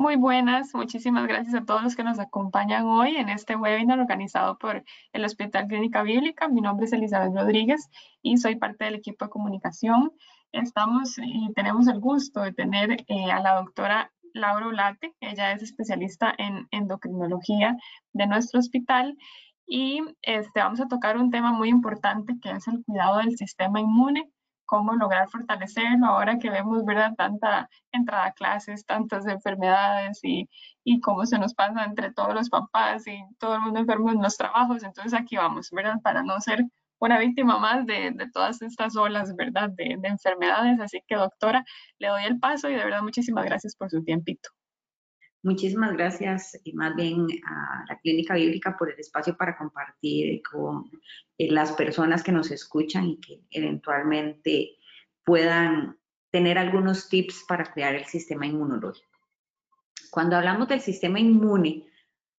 Muy buenas, muchísimas gracias a todos los que nos acompañan hoy en este webinar organizado por el Hospital Clínica Bíblica. Mi nombre es Elizabeth Rodríguez y soy parte del equipo de comunicación. Estamos y tenemos el gusto de tener eh, a la doctora Laura Ulate. Ella es especialista en endocrinología de nuestro hospital y este, vamos a tocar un tema muy importante que es el cuidado del sistema inmune cómo lograr fortalecerlo ahora que vemos, ¿verdad? Tanta entrada a clases, tantas enfermedades y, y cómo se nos pasa entre todos los papás y todo el mundo enfermo en los trabajos. Entonces aquí vamos, ¿verdad? Para no ser una víctima más de, de todas estas olas, ¿verdad? De, de enfermedades. Así que, doctora, le doy el paso y de verdad muchísimas gracias por su tiempito. Muchísimas gracias y más bien a la Clínica Bíblica por el espacio para compartir con eh, las personas que nos escuchan y que eventualmente puedan tener algunos tips para crear el sistema inmunológico. Cuando hablamos del sistema inmune,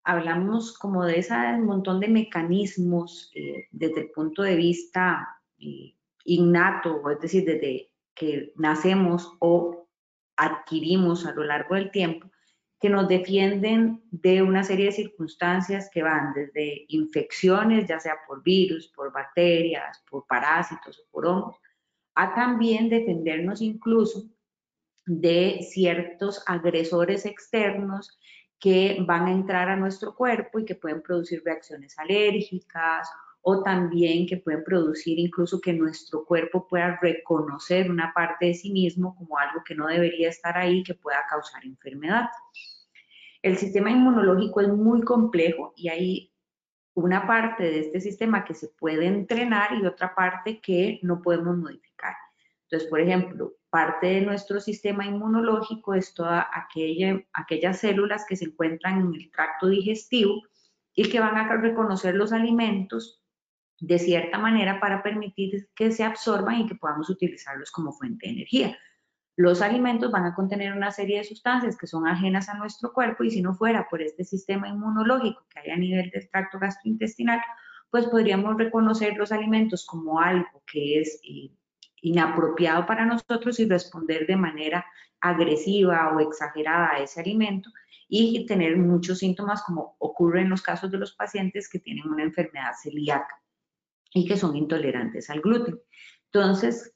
hablamos como de ese montón de mecanismos eh, desde el punto de vista eh, innato, es decir, desde que nacemos o adquirimos a lo largo del tiempo, que nos defienden de una serie de circunstancias que van desde infecciones, ya sea por virus, por bacterias, por parásitos o por hongos, a también defendernos incluso de ciertos agresores externos que van a entrar a nuestro cuerpo y que pueden producir reacciones alérgicas o también que pueden producir incluso que nuestro cuerpo pueda reconocer una parte de sí mismo como algo que no debería estar ahí, que pueda causar enfermedad. El sistema inmunológico es muy complejo y hay una parte de este sistema que se puede entrenar y otra parte que no podemos modificar. Entonces, por ejemplo, parte de nuestro sistema inmunológico es todas aquella, aquellas células que se encuentran en el tracto digestivo y que van a reconocer los alimentos de cierta manera para permitir que se absorban y que podamos utilizarlos como fuente de energía. Los alimentos van a contener una serie de sustancias que son ajenas a nuestro cuerpo y si no fuera por este sistema inmunológico que hay a nivel del tracto gastrointestinal, pues podríamos reconocer los alimentos como algo que es eh, inapropiado para nosotros y responder de manera agresiva o exagerada a ese alimento y tener muchos síntomas como ocurre en los casos de los pacientes que tienen una enfermedad celíaca y que son intolerantes al gluten. Entonces,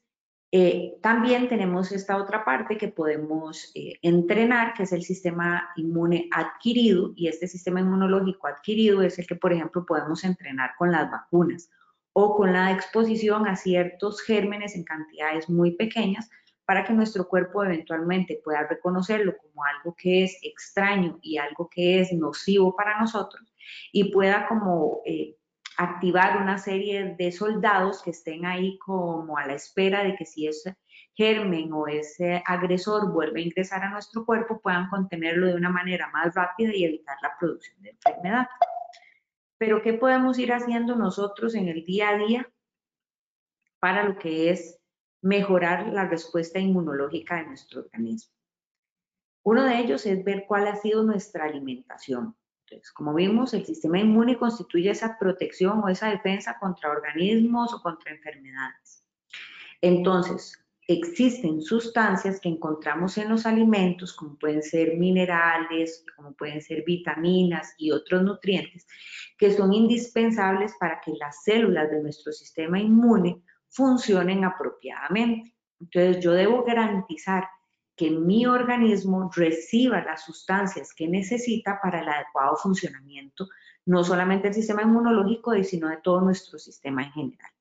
eh, también tenemos esta otra parte que podemos eh, entrenar, que es el sistema inmune adquirido, y este sistema inmunológico adquirido es el que, por ejemplo, podemos entrenar con las vacunas o con la exposición a ciertos gérmenes en cantidades muy pequeñas para que nuestro cuerpo eventualmente pueda reconocerlo como algo que es extraño y algo que es nocivo para nosotros y pueda como eh, activar una serie de soldados que estén ahí como a la espera de que si ese germen o ese agresor vuelve a ingresar a nuestro cuerpo, puedan contenerlo de una manera más rápida y evitar la producción de enfermedad. Pero, ¿qué podemos ir haciendo nosotros en el día a día para lo que es mejorar la respuesta inmunológica de nuestro organismo? Uno de ellos es ver cuál ha sido nuestra alimentación. Entonces, como vimos, el sistema inmune constituye esa protección o esa defensa contra organismos o contra enfermedades. Entonces, existen sustancias que encontramos en los alimentos, como pueden ser minerales, como pueden ser vitaminas y otros nutrientes, que son indispensables para que las células de nuestro sistema inmune funcionen apropiadamente. Entonces, yo debo garantizar que mi organismo reciba las sustancias que necesita para el adecuado funcionamiento, no solamente del sistema inmunológico, sino de todo nuestro sistema en general.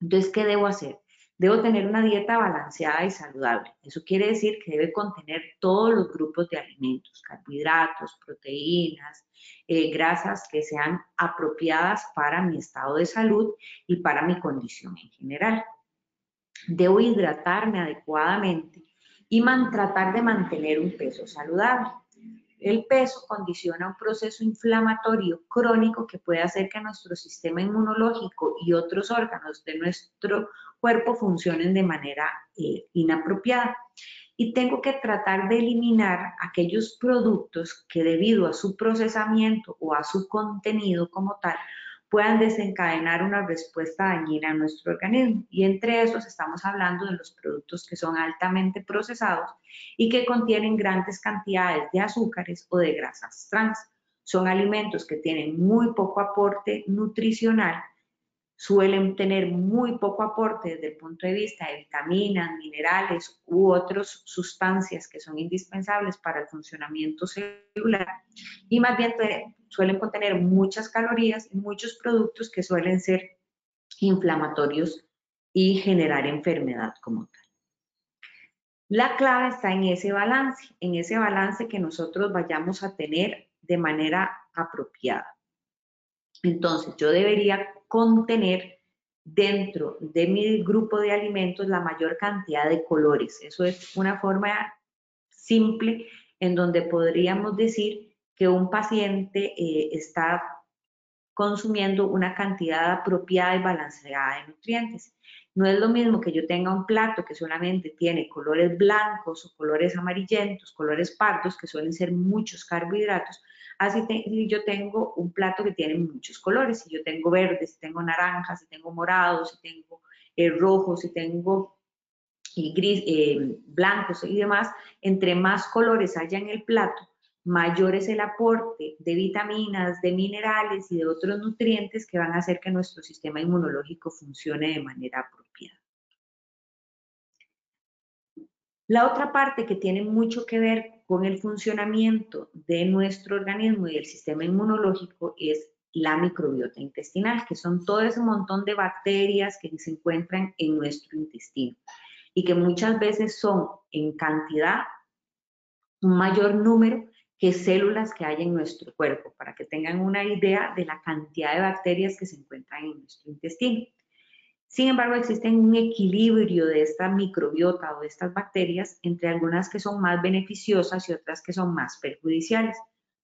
Entonces, ¿qué debo hacer? Debo tener una dieta balanceada y saludable. Eso quiere decir que debe contener todos los grupos de alimentos, carbohidratos, proteínas, eh, grasas que sean apropiadas para mi estado de salud y para mi condición en general. Debo hidratarme adecuadamente y tratar de mantener un peso saludable. El peso condiciona un proceso inflamatorio crónico que puede hacer que nuestro sistema inmunológico y otros órganos de nuestro cuerpo funcionen de manera eh, inapropiada. Y tengo que tratar de eliminar aquellos productos que debido a su procesamiento o a su contenido como tal, puedan desencadenar una respuesta dañina a nuestro organismo. Y entre esos estamos hablando de los productos que son altamente procesados y que contienen grandes cantidades de azúcares o de grasas trans. Son alimentos que tienen muy poco aporte nutricional suelen tener muy poco aporte desde el punto de vista de vitaminas, minerales u otras sustancias que son indispensables para el funcionamiento celular y más bien suelen contener muchas calorías y muchos productos que suelen ser inflamatorios y generar enfermedad como tal. La clave está en ese balance, en ese balance que nosotros vayamos a tener de manera apropiada. Entonces, yo debería contener dentro de mi grupo de alimentos la mayor cantidad de colores. Eso es una forma simple en donde podríamos decir que un paciente eh, está consumiendo una cantidad apropiada y balanceada de nutrientes. No es lo mismo que yo tenga un plato que solamente tiene colores blancos o colores amarillentos, colores pardos, que suelen ser muchos carbohidratos, Así si yo tengo un plato que tiene muchos colores, si yo tengo verde, si tengo naranja, si tengo morado, si tengo eh, rojo, si tengo gris, eh, blancos y demás, entre más colores haya en el plato, mayor es el aporte de vitaminas, de minerales y de otros nutrientes que van a hacer que nuestro sistema inmunológico funcione de manera apropiada. La otra parte que tiene mucho que ver con el funcionamiento de nuestro organismo y del sistema inmunológico es la microbiota intestinal, que son todo ese montón de bacterias que se encuentran en nuestro intestino y que muchas veces son en cantidad un mayor número que células que hay en nuestro cuerpo, para que tengan una idea de la cantidad de bacterias que se encuentran en nuestro intestino. Sin embargo, existe un equilibrio de esta microbiota o de estas bacterias entre algunas que son más beneficiosas y otras que son más perjudiciales.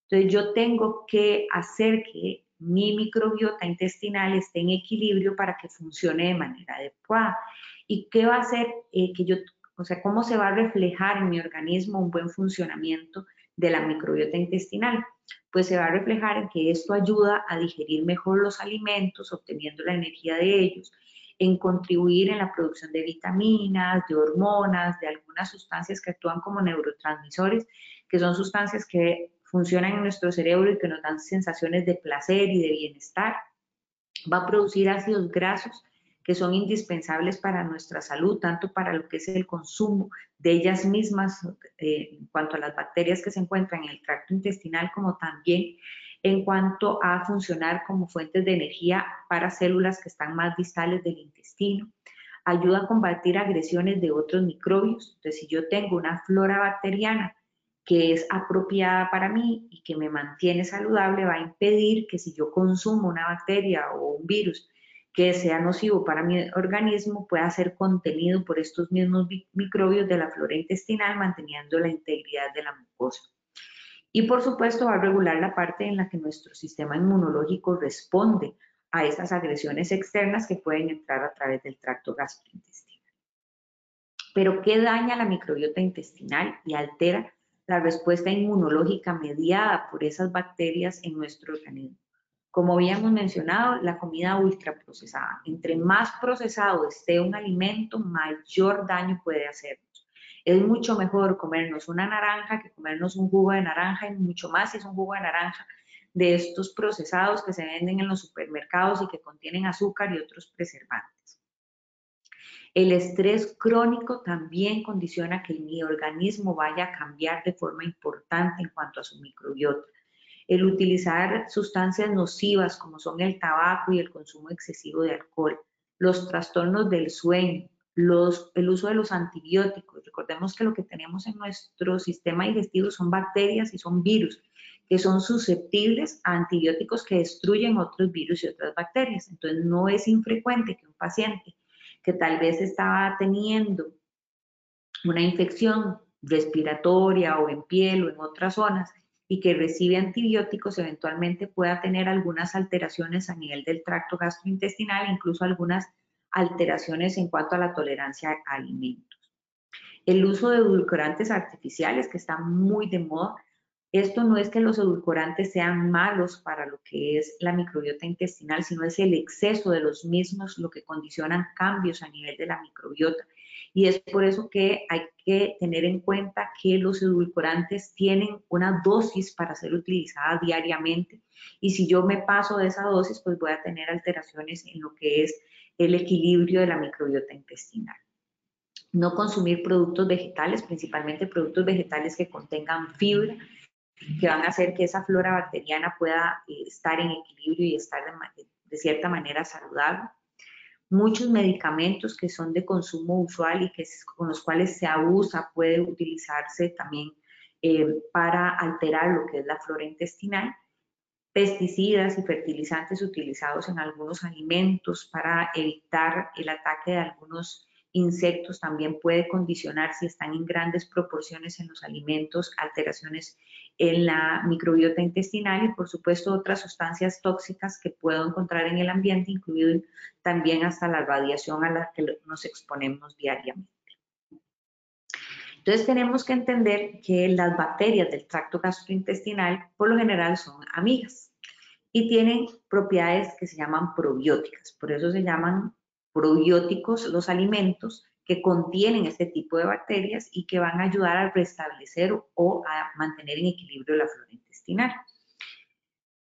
Entonces, yo tengo que hacer que mi microbiota intestinal esté en equilibrio para que funcione de manera adecuada. ¿Y qué va a hacer eh, que yo, o sea, cómo se va a reflejar en mi organismo un buen funcionamiento de la microbiota intestinal? Pues se va a reflejar en que esto ayuda a digerir mejor los alimentos, obteniendo la energía de ellos, en contribuir en la producción de vitaminas, de hormonas, de algunas sustancias que actúan como neurotransmisores, que son sustancias que funcionan en nuestro cerebro y que nos dan sensaciones de placer y de bienestar. Va a producir ácidos grasos que son indispensables para nuestra salud, tanto para lo que es el consumo de ellas mismas eh, en cuanto a las bacterias que se encuentran en el tracto intestinal, como también en cuanto a funcionar como fuentes de energía para células que están más distales del intestino. Ayuda a combatir agresiones de otros microbios. Entonces, si yo tengo una flora bacteriana que es apropiada para mí y que me mantiene saludable, va a impedir que si yo consumo una bacteria o un virus que sea nocivo para mi organismo pueda ser contenido por estos mismos microbios de la flora intestinal, manteniendo la integridad de la mucosa. Y por supuesto va a regular la parte en la que nuestro sistema inmunológico responde a esas agresiones externas que pueden entrar a través del tracto gastrointestinal. Pero ¿qué daña la microbiota intestinal y altera la respuesta inmunológica mediada por esas bacterias en nuestro organismo? Como habíamos mencionado, la comida ultraprocesada. Entre más procesado esté un alimento, mayor daño puede hacer. Es mucho mejor comernos una naranja que comernos un jugo de naranja y mucho más si es un jugo de naranja de estos procesados que se venden en los supermercados y que contienen azúcar y otros preservantes. El estrés crónico también condiciona que mi organismo vaya a cambiar de forma importante en cuanto a su microbiota. El utilizar sustancias nocivas como son el tabaco y el consumo excesivo de alcohol, los trastornos del sueño, el uso de los antibióticos. Recordemos que lo que tenemos en nuestro sistema digestivo son bacterias y son virus que son susceptibles a antibióticos que destruyen otros virus y otras bacterias. Entonces, no es infrecuente que un paciente que tal vez estaba teniendo una infección respiratoria o en piel o en otras zonas y que recibe antibióticos, eventualmente pueda tener algunas alteraciones a nivel del tracto gastrointestinal, incluso algunas alteraciones en cuanto a la tolerancia a alimentos. El uso de edulcorantes artificiales, que está muy de moda, Esto no es que los edulcorantes sean malos para lo que es la microbiota intestinal, sino es el exceso de los mismos lo que condicionan cambios a nivel de la microbiota. Y es por eso que hay que tener en cuenta que los edulcorantes tienen una dosis para ser utilizada diariamente. Y si yo me paso de esa dosis, pues voy a tener alteraciones en lo que es el equilibrio de la microbiota intestinal no consumir productos vegetales, principalmente productos vegetales que contengan fibra, que van a hacer que esa flora bacteriana pueda eh, estar en equilibrio y estar de, cierta manera saludable. Muchos medicamentos que son de consumo usual y que con los cuales se abusa puede utilizarse también eh, para alterar lo que es la flora intestinal. Pesticidas y fertilizantes utilizados en algunos alimentos para evitar el ataque de algunos insectos también puede condicionar si están en grandes proporciones en los alimentos, alteraciones en la microbiota intestinal y por supuesto otras sustancias tóxicas que puedo encontrar en el ambiente, incluido también hasta la radiación a la que nos exponemos diariamente. Entonces tenemos que entender que las bacterias del tracto gastrointestinal por lo general son amigas y tienen propiedades que se llaman probióticas, por eso se llaman probióticos los alimentos que contienen este tipo de bacterias y que van a ayudar a restablecer o a mantener en equilibrio la flora intestinal.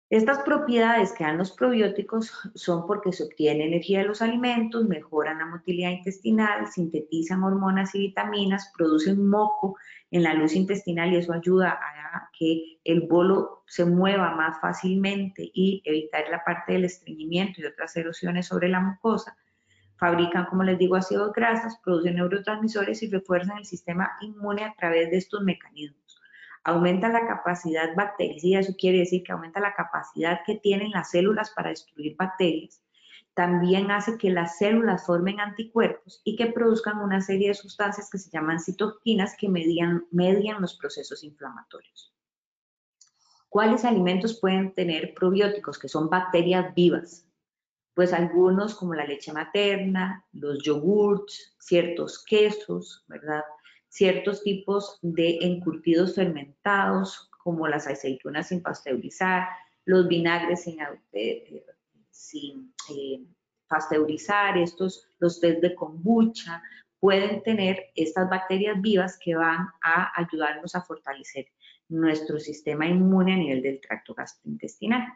Estas propiedades que dan los probióticos son porque se obtiene energía de los alimentos, mejoran la motilidad intestinal, sintetizan hormonas y vitaminas, producen moco en la luz intestinal y eso ayuda a que el bolo se mueva más fácilmente y evitar la parte del estreñimiento y otras erosiones sobre la mucosa Fabrican, como les digo, ácidos grasas, producen neurotransmisores y refuerzan el sistema inmune a través de estos mecanismos. Aumenta la capacidad bactericida, eso quiere decir que aumenta la capacidad que tienen las células para destruir bacterias. También hace que las células formen anticuerpos y que produzcan una serie de sustancias que se llaman citoquinas que median, median los procesos inflamatorios. ¿Cuáles alimentos pueden tener probióticos? Que son bacterias vivas pues algunos como la leche materna, los yogurts, ciertos quesos, ¿verdad? Ciertos tipos de encurtidos fermentados como las aceitunas sin pasteurizar, los vinagres sin, eh, eh, pasteurizar, estos, los test de kombucha, pueden tener estas bacterias vivas que van a ayudarnos a fortalecer nuestro sistema inmune a nivel del tracto gastrointestinal.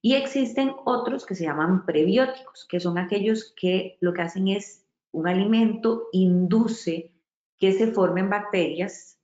Y existen otros que se llaman prebióticos, que son aquellos que lo que hacen es un alimento induce que se formen bacterias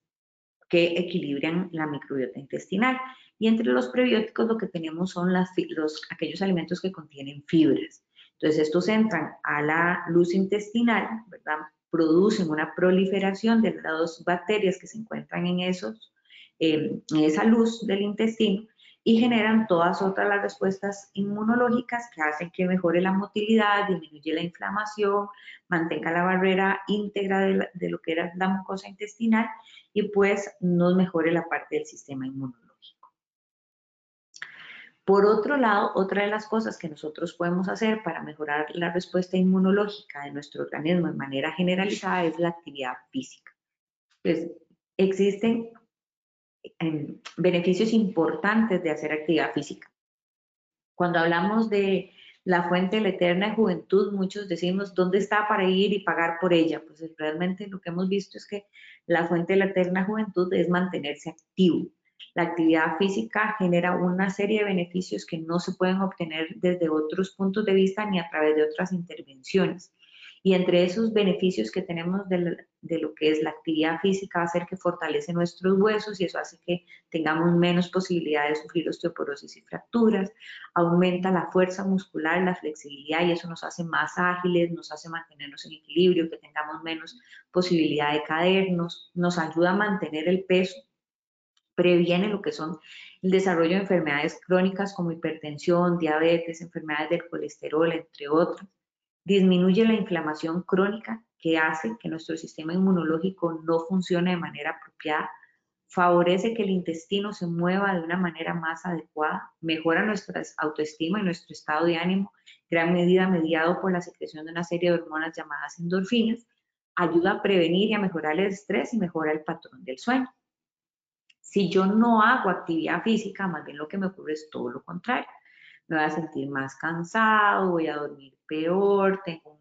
que equilibran la microbiota intestinal. Y entre los prebióticos lo que tenemos son los, aquellos alimentos que contienen fibras. Entonces estos entran a la luz intestinal, ¿verdad? producen una proliferación de las dos bacterias que se encuentran en, esos, en esa luz del intestino y generan todas otras las respuestas inmunológicas que hacen que mejore la motilidad, disminuye la inflamación, mantenga la barrera íntegra de, lo que era la mucosa intestinal y pues nos mejore la parte del sistema inmunológico. Por otro lado, otra de las cosas que nosotros podemos hacer para mejorar la respuesta inmunológica de nuestro organismo de manera generalizada es la actividad física. Pues existen beneficios importantes de hacer actividad física. Cuando hablamos de la fuente de la eterna juventud, muchos decimos, ¿dónde está para ir y pagar por ella? Pues realmente lo que hemos visto es que la fuente de la eterna juventud es mantenerse activo. La actividad física genera una serie de beneficios que no se pueden obtener desde otros puntos de vista ni a través de otras intervenciones. Y entre esos beneficios que tenemos de, lo que es la actividad física va a ser que fortalece nuestros huesos y eso hace que tengamos menos posibilidad de sufrir osteoporosis y fracturas, aumenta la fuerza muscular, la flexibilidad y eso nos hace más ágiles, nos hace mantenernos en equilibrio, que tengamos menos posibilidad de caernos, nos ayuda a mantener el peso, previene lo que son el desarrollo de enfermedades crónicas como hipertensión, diabetes, enfermedades del colesterol, entre otras disminuye la inflamación crónica que hace que nuestro sistema inmunológico no funcione de manera apropiada, favorece que el intestino se mueva de una manera más adecuada, mejora nuestra autoestima y nuestro estado de ánimo, gran medida mediado por la secreción de una serie de hormonas llamadas endorfinas, ayuda a prevenir y a mejorar el estrés y mejora el patrón del sueño. Si yo no hago actividad física, más bien lo que me ocurre es todo lo contrario. Me voy a sentir más cansado, voy a dormir peor, tengo un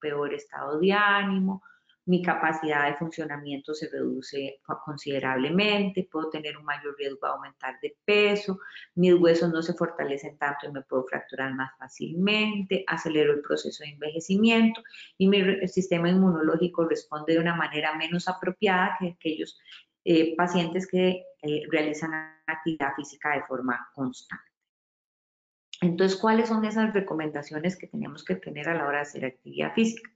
peor estado de ánimo, mi capacidad de funcionamiento se reduce considerablemente, puedo tener un mayor riesgo de aumentar de peso, mis huesos no se fortalecen tanto y me puedo fracturar más fácilmente, acelero el proceso de envejecimiento y mi sistema inmunológico responde de una manera menos apropiada que aquellos eh, pacientes que eh, realizan actividad física de forma constante. Entonces, ¿cuáles son esas recomendaciones que tenemos que tener a la hora de hacer actividad física?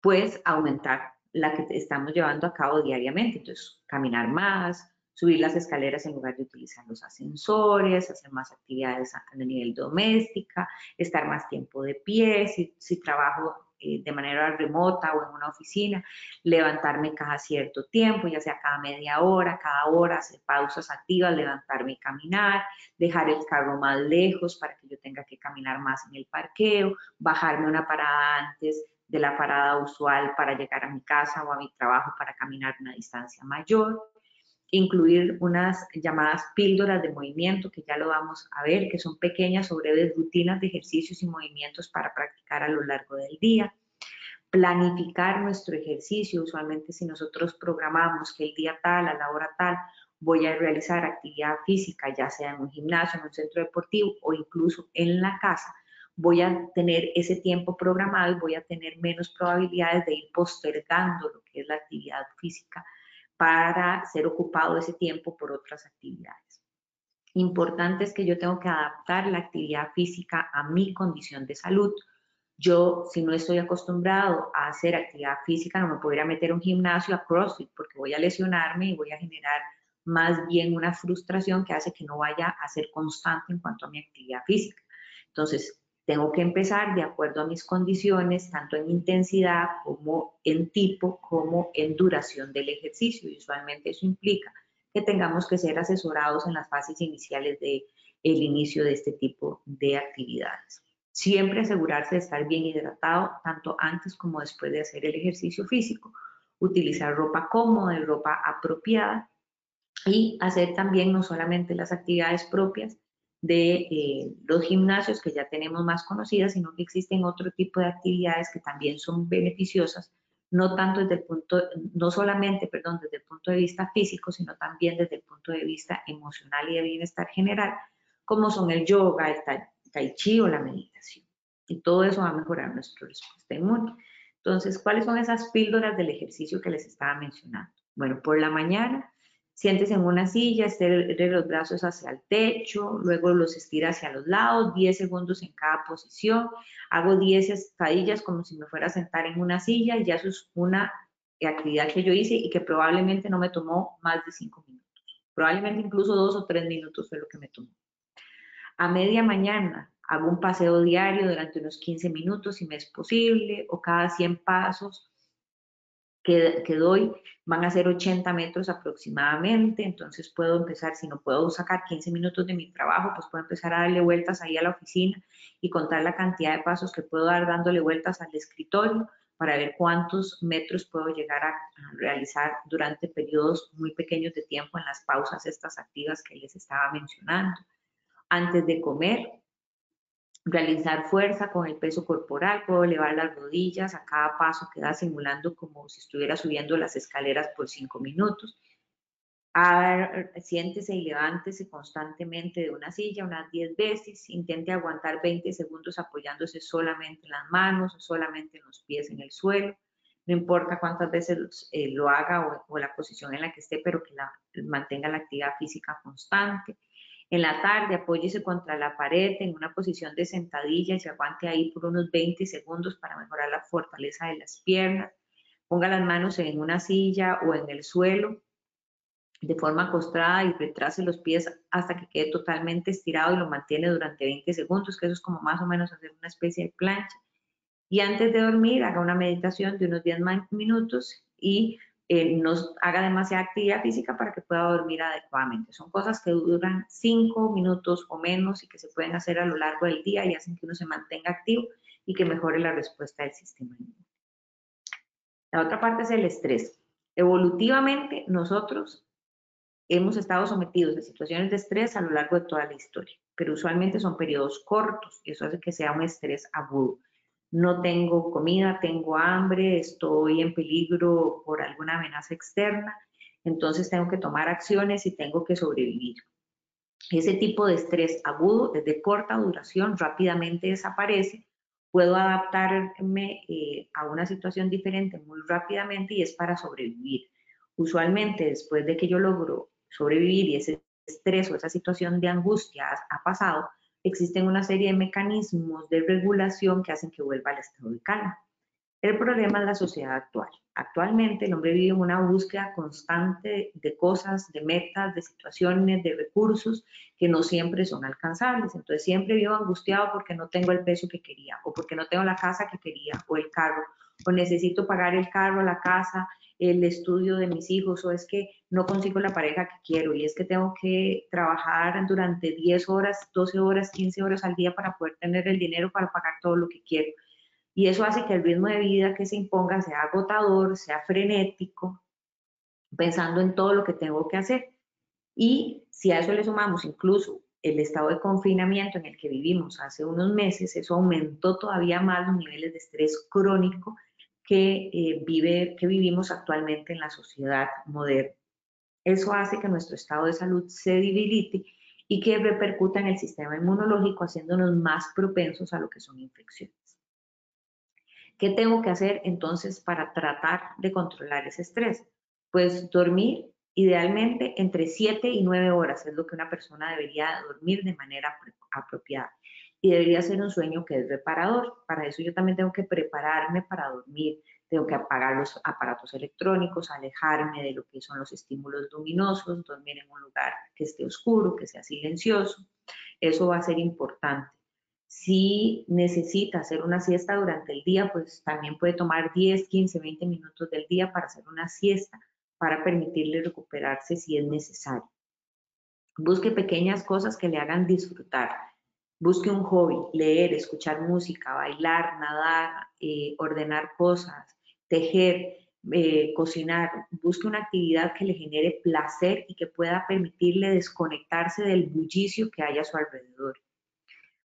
pues aumentar la que estamos llevando a cabo diariamente. Entonces, caminar más, subir las escaleras en lugar de utilizar los ascensores, hacer más actividades a nivel doméstica, estar más tiempo de pie, si, trabajo eh, de manera remota o en una oficina, levantarme cada cierto tiempo, ya sea cada media hora, cada hora, hacer pausas activas, levantarme y caminar, dejar el carro más lejos para que yo tenga que caminar más en el parqueo, bajarme una parada antes de la parada usual para llegar a mi casa o a mi trabajo para caminar una distancia mayor, incluir unas llamadas píldoras de movimiento, que ya lo vamos a ver, que son pequeñas o breves rutinas de ejercicios y movimientos para practicar a lo largo del día. Planificar nuestro ejercicio, usualmente si nosotros programamos que el día tal, a la hora tal, voy a realizar actividad física, ya sea en un gimnasio, en un centro deportivo o incluso en la casa, voy a tener ese tiempo programado y voy a tener menos probabilidades de ir postergando lo que es la actividad física para ser ocupado ese tiempo por otras actividades. Importante es que yo tengo que adaptar la actividad física a mi condición de salud. Yo, si no estoy acostumbrado a hacer actividad física, no me podría meter a un gimnasio a CrossFit porque voy a lesionarme y voy a generar más bien una frustración que hace que no vaya a ser constante en cuanto a mi actividad física. Entonces, tengo que empezar de acuerdo a mis condiciones, tanto en intensidad como en tipo, como en duración del ejercicio. Y usualmente eso implica que tengamos que ser asesorados en las fases iniciales del el inicio de este tipo de actividades. Siempre asegurarse de estar bien hidratado, tanto antes como después de hacer el ejercicio físico. Utilizar ropa cómoda y ropa apropiada. Y hacer también no solamente las actividades propias, de eh, los gimnasios que ya tenemos más conocidas, sino que existen otro tipo de actividades que también son beneficiosas, no tanto desde el punto, no solamente, perdón, desde el punto de vista físico, sino también desde el punto de vista emocional y de bienestar general, como son el yoga, el tai chi o la meditación. Y todo eso va a mejorar nuestra respuesta inmune. Entonces, ¿cuáles son esas píldoras del ejercicio que les estaba mencionando? Bueno, por la mañana Sientes en una silla, estire los brazos hacia el techo, luego los estira hacia los lados, 10 segundos en cada posición. Hago 10 estadillas como si me fuera a sentar en una silla y ya eso es una actividad que yo hice y que probablemente no me tomó más de 5 minutos. Probablemente incluso 2 o 3 minutos fue lo que me tomó. A media mañana hago un paseo diario durante unos 15 minutos si me es posible o cada 100 pasos que, doy van a ser 80 metros aproximadamente, entonces puedo empezar, si no puedo sacar 15 minutos de mi trabajo, pues puedo empezar a darle vueltas ahí a la oficina y contar la cantidad de pasos que puedo dar dándole vueltas al escritorio para ver cuántos metros puedo llegar a, realizar durante periodos muy pequeños de tiempo en las pausas estas activas que les estaba mencionando. Antes de comer, realizar fuerza con el peso corporal, puedo elevar las rodillas a cada paso, queda simulando como si estuviera subiendo las escaleras por cinco minutos. siéntese y levántese constantemente de una silla unas 10 veces, intente aguantar 20 segundos apoyándose solamente en las manos o solamente en los pies en el suelo. No importa cuántas veces eh, lo haga o, la posición en la que esté, pero que mantenga la actividad física constante en la tarde, apóyese contra la pared en una posición de sentadilla y se aguante ahí por unos 20 segundos para mejorar la fortaleza de las piernas. Ponga las manos en una silla o en el suelo de forma acostada y retrase los pies hasta que quede totalmente estirado y lo mantiene durante 20 segundos, que eso es como más o menos hacer una especie de plancha. Y antes de dormir, haga una meditación de unos 10 minutos y eh, no haga demasiada actividad física para que pueda dormir adecuadamente. Son cosas que duran cinco minutos o menos y que se pueden hacer a lo largo del día y hacen que uno se mantenga activo y que mejore la respuesta del sistema inmune. La otra parte es el estrés. Evolutivamente, nosotros hemos estado sometidos a situaciones de estrés a lo largo de toda la historia, pero usualmente son periodos cortos y eso hace que sea un estrés agudo. No tengo comida, tengo hambre, estoy en peligro por alguna amenaza externa, entonces tengo que tomar acciones y tengo que sobrevivir. Ese tipo de estrés agudo es de corta duración, rápidamente desaparece, puedo adaptarme eh, a una situación diferente muy rápidamente y es para sobrevivir. Usualmente después de que yo logro sobrevivir y ese estrés o esa situación de angustia ha, pasado, existen una serie de mecanismos de regulación que hacen que vuelva al estado de calma. El problema es la sociedad actual. Actualmente el hombre vive en una búsqueda constante de cosas, de metas, de situaciones, de recursos que no siempre son alcanzables. Entonces siempre vivo angustiado porque no tengo el peso que quería, o porque no tengo la casa que quería, o el carro, o necesito pagar el carro, la casa, el estudio de mis hijos, o es que no consigo la pareja que quiero, y es que tengo que trabajar durante 10 horas, 12 horas, 15 horas al día para poder tener el dinero para pagar todo lo que quiero. Y eso hace que el ritmo de vida que se imponga sea agotador, sea frenético, pensando en todo lo que tengo que hacer. Y si a eso le sumamos incluso el estado de confinamiento en el que vivimos hace unos meses, eso aumentó todavía más los niveles de estrés crónico que, eh, vive, que vivimos actualmente en la sociedad moderna. Eso hace que nuestro estado de salud se debilite y que repercuta en el sistema inmunológico, haciéndonos más propensos a lo que son infecciones. ¿Qué tengo que hacer entonces para tratar de controlar ese estrés? Pues dormir idealmente entre 7 y 9 horas es lo que una persona debería dormir de manera apropiada y debería ser un sueño que es reparador. Para eso yo también tengo que prepararme para dormir, tengo que apagar los aparatos electrónicos, alejarme de lo que son los estímulos luminosos, dormir en un lugar que esté oscuro, que sea silencioso. Eso va a ser importante. Si necesita hacer una siesta durante el día, pues también puede tomar 10, 15, 20 minutos del día para hacer una siesta, para permitirle recuperarse si es necesario. Busque pequeñas cosas que le hagan disfrutar Busque un hobby, leer, escuchar música, bailar, nadar, eh, ordenar cosas, tejer, eh, cocinar. Busque una actividad que le genere placer y que pueda permitirle desconectarse del bullicio que hay a su alrededor.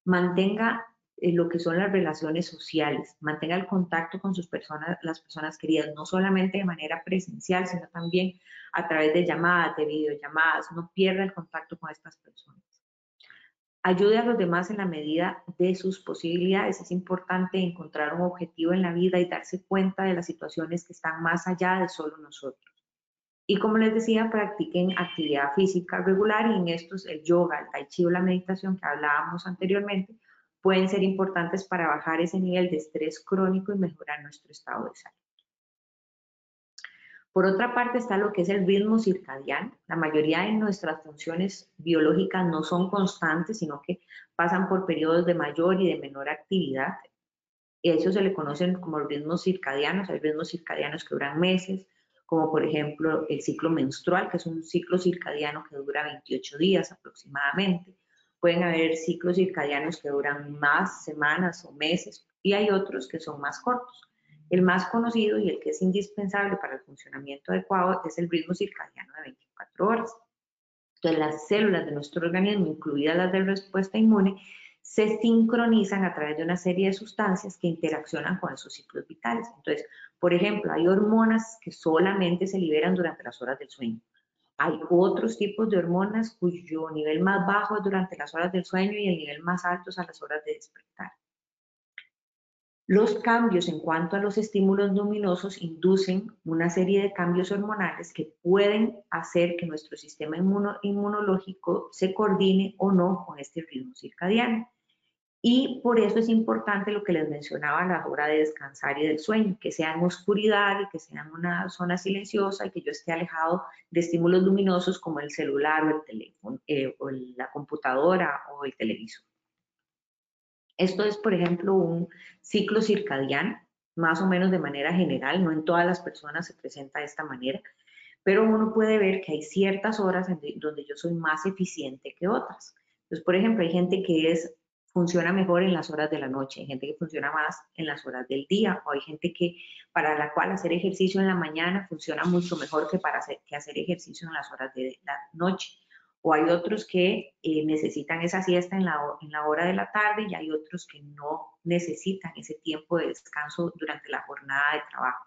Mantenga eh, lo que son las relaciones sociales, mantenga el contacto con sus personas, las personas queridas, no solamente de manera presencial, sino también a través de llamadas, de videollamadas. No pierda el contacto con estas personas. Ayude a los demás en la medida de sus posibilidades. Es importante encontrar un objetivo en la vida y darse cuenta de las situaciones que están más allá de solo nosotros. Y como les decía, practiquen actividad física regular y en estos el yoga, el tai chi o la meditación que hablábamos anteriormente pueden ser importantes para bajar ese nivel de estrés crónico y mejorar nuestro estado de salud. Por otra parte está lo que es el ritmo circadiano. La mayoría de nuestras funciones biológicas no son constantes, sino que pasan por periodos de mayor y de menor actividad. Eso se le conocen como ritmos circadianos. Hay ritmos circadianos que duran meses, como por ejemplo el ciclo menstrual, que es un ciclo circadiano que dura 28 días aproximadamente. Pueden haber ciclos circadianos que duran más semanas o meses y hay otros que son más cortos. El más conocido y el que es indispensable para el funcionamiento adecuado es el ritmo circadiano de 24 horas. Entonces, las células de nuestro organismo, incluidas las de respuesta inmune, se sincronizan a través de una serie de sustancias que interaccionan con esos ciclos vitales. Entonces, por ejemplo, hay hormonas que solamente se liberan durante las horas del sueño. Hay otros tipos de hormonas cuyo nivel más bajo es durante las horas del sueño y el nivel más alto es a las horas de despertar. Los cambios en cuanto a los estímulos luminosos inducen una serie de cambios hormonales que pueden hacer que nuestro sistema inmunológico se coordine o no con este ritmo circadiano. Y por eso es importante lo que les mencionaba a la hora de descansar y del sueño, que sea en oscuridad y que sea en una zona silenciosa y que yo esté alejado de estímulos luminosos como el celular o el teléfono, eh, o la computadora o el televisor. Esto es, por ejemplo, un ciclo circadiano, más o menos de manera general, no en todas las personas se presenta de esta manera, pero uno puede ver que hay ciertas horas donde yo soy más eficiente que otras. Entonces, por ejemplo, hay gente que es funciona mejor en las horas de la noche, hay gente que funciona más en las horas del día, o hay gente que para la cual hacer ejercicio en la mañana funciona mucho mejor que para hacer, que hacer ejercicio en las horas de la noche. O hay otros que eh, necesitan esa siesta en la, en la hora de la tarde y hay otros que no necesitan ese tiempo de descanso durante la jornada de trabajo.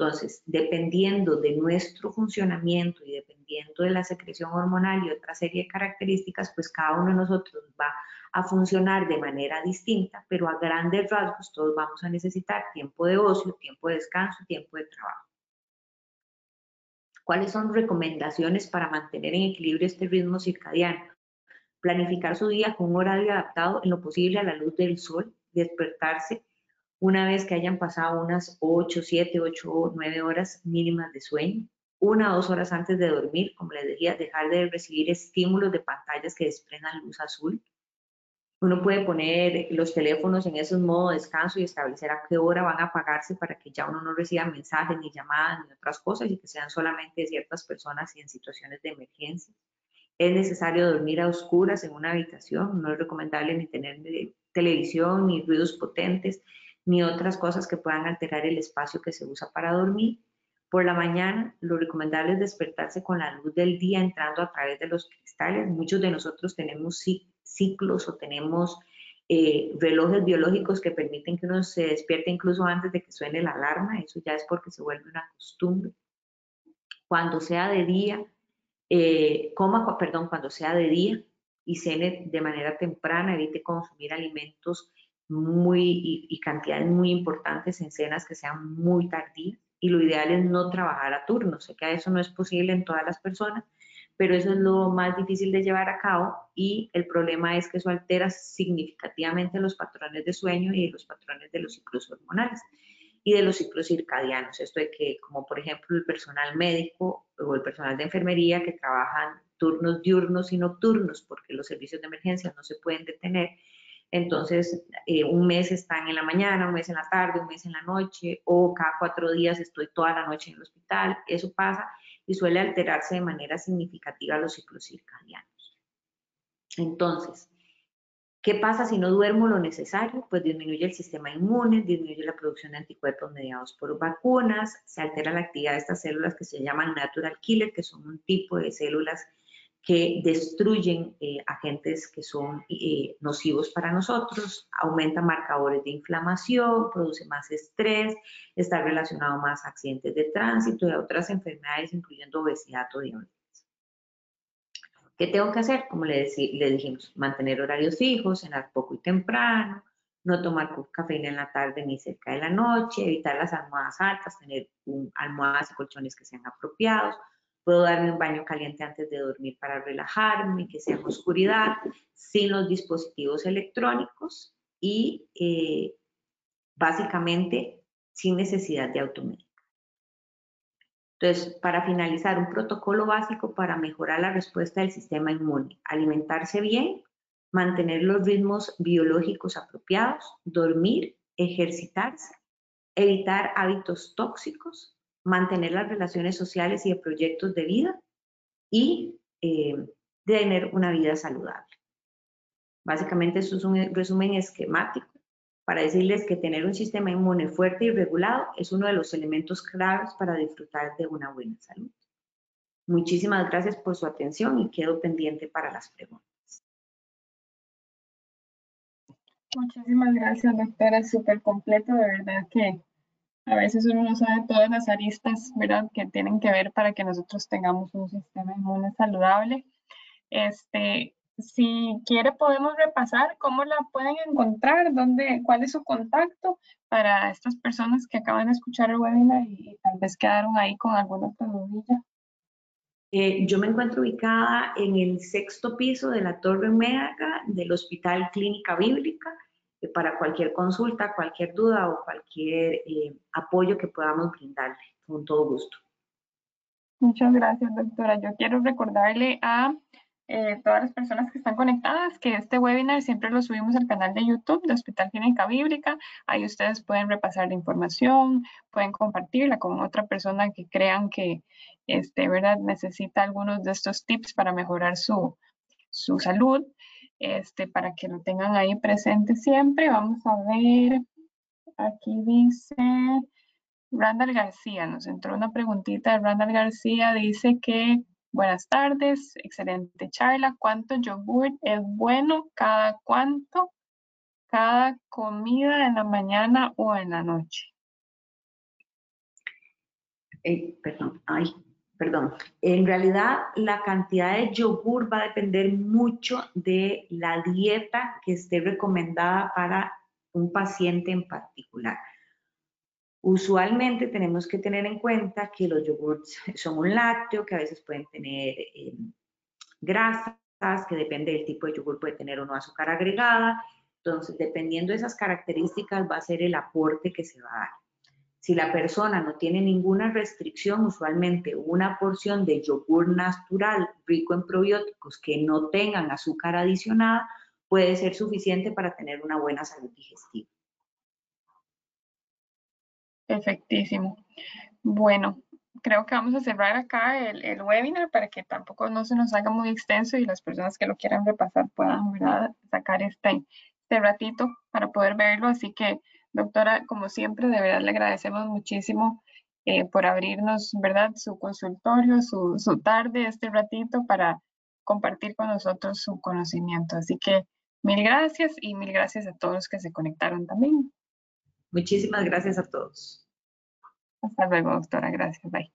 Entonces, dependiendo de nuestro funcionamiento y dependiendo de la secreción hormonal y otra serie de características, pues cada uno de nosotros va a funcionar de manera distinta, pero a grandes rasgos todos vamos a necesitar tiempo de ocio, tiempo de descanso, tiempo de trabajo. ¿Cuáles son recomendaciones para mantener en equilibrio este ritmo circadiano? Planificar su día con un horario adaptado en lo posible a la luz del sol, despertarse una vez que hayan pasado unas 8, 7, 8 o 9 horas mínimas de sueño, una o dos horas antes de dormir, como les decía, dejar de recibir estímulos de pantallas que desprendan luz azul, uno puede poner los teléfonos en esos modos de descanso y establecer a qué hora van a apagarse para que ya uno no reciba mensajes ni llamadas ni otras cosas y que sean solamente de ciertas personas y en situaciones de emergencia. Es necesario dormir a oscuras en una habitación, no es recomendable ni tener televisión, ni ruidos potentes, ni otras cosas que puedan alterar el espacio que se usa para dormir. Por la mañana, lo recomendable es despertarse con la luz del día entrando a través de los cristales. Muchos de nosotros tenemos ciclos o tenemos eh, relojes biológicos que permiten que uno se despierte incluso antes de que suene la alarma, eso ya es porque se vuelve una costumbre. Cuando sea de día, eh, coma, perdón, cuando sea de día y cene de manera temprana, evite consumir alimentos muy y, y cantidades muy importantes en cenas que sean muy tardías y lo ideal es no trabajar a turno. Sé que eso no es posible en todas las personas, pero eso es lo más difícil de llevar a cabo y el problema es que eso altera significativamente los patrones de sueño y los patrones de los ciclos hormonales y de los ciclos circadianos. Esto de que, como por ejemplo el personal médico o el personal de enfermería que trabajan turnos diurnos y nocturnos porque los servicios de emergencia no se pueden detener, entonces, eh, un mes están en la mañana, un mes en la tarde, un mes en la noche, o cada cuatro días estoy toda la noche en el hospital. Eso pasa y suele alterarse de manera significativa los ciclos circadianos. Entonces, ¿qué pasa si no duermo lo necesario? Pues disminuye el sistema inmune, disminuye la producción de anticuerpos mediados por vacunas, se altera la actividad de estas células que se llaman natural killer, que son un tipo de células que destruyen eh, agentes que son eh, nocivos para nosotros, aumenta marcadores de inflamación, produce más estrés, está relacionado más a accidentes de tránsito y a otras enfermedades, incluyendo obesidad o diabetes. ¿Qué tengo que hacer? Como le, le dijimos, mantener horarios fijos, cenar poco y temprano, no tomar cafeína en la tarde ni cerca de la noche, evitar las almohadas altas, tener almohadas y colchones que sean apropiados, Puedo darme un baño caliente antes de dormir para relajarme, que sea en oscuridad, sin los dispositivos electrónicos y eh, básicamente sin necesidad de automédica. Entonces, para finalizar, un protocolo básico para mejorar la respuesta del sistema inmune. Alimentarse bien, mantener los ritmos biológicos apropiados, dormir, ejercitarse, evitar hábitos tóxicos, mantener las relaciones sociales y de proyectos de vida y eh, de tener una vida saludable. Básicamente eso es un resumen esquemático para decirles que tener un sistema inmune fuerte y regulado es uno de los elementos claves para disfrutar de una buena salud. Muchísimas gracias por su atención y quedo pendiente para las preguntas. Muchísimas gracias, doctora. Súper completo, de verdad que a veces uno no sabe todas las aristas, ¿verdad?, que tienen que ver para que nosotros tengamos un sistema inmune saludable. Este, si quiere, podemos repasar cómo la pueden encontrar, dónde, cuál es su contacto para estas personas que acaban de escuchar el webinar y, tal vez quedaron ahí con alguna preguntilla. Eh, yo me encuentro ubicada en el sexto piso de la Torre Mega del Hospital Clínica Bíblica para cualquier consulta, cualquier duda o cualquier eh, apoyo que podamos brindarle, con todo gusto. Muchas gracias, doctora. Yo quiero recordarle a eh, todas las personas que están conectadas que este webinar siempre lo subimos al canal de YouTube de Hospital Clínica Bíblica. Ahí ustedes pueden repasar la información, pueden compartirla con otra persona que crean que este, ¿verdad? necesita algunos de estos tips para mejorar su, su salud. Este, para que lo tengan ahí presente siempre. Vamos a ver, aquí dice Randall García, nos entró una preguntita de Randall García, dice que buenas tardes, excelente charla, ¿cuánto yogur es bueno? ¿Cada cuánto? ¿Cada comida en la mañana o en la noche? Eh, perdón, ay, perdón. En realidad, la cantidad de yogur va a depender mucho de la dieta que esté recomendada para un paciente en particular. Usualmente tenemos que tener en cuenta que los yogurts son un lácteo, que a veces pueden tener eh, grasas, que depende del tipo de yogur puede tener o no azúcar agregada. Entonces, dependiendo de esas características va a ser el aporte que se va a dar. Si la persona no tiene ninguna restricción, usualmente una porción de yogur natural rico en probióticos que no tengan azúcar adicionada puede ser suficiente para tener una buena salud digestiva. Perfectísimo. Bueno, creo que vamos a cerrar acá el, webinar para que tampoco no se nos haga muy extenso y las personas que lo quieran repasar puedan sacar este, este ratito para poder verlo. Así que Doctora, como siempre, de verdad le agradecemos muchísimo eh, por abrirnos, ¿verdad?, su consultorio, su, su tarde, este ratito para compartir con nosotros su conocimiento. Así que mil gracias y mil gracias a todos los que se conectaron también. Muchísimas gracias a todos. Hasta luego, doctora. Gracias. Bye.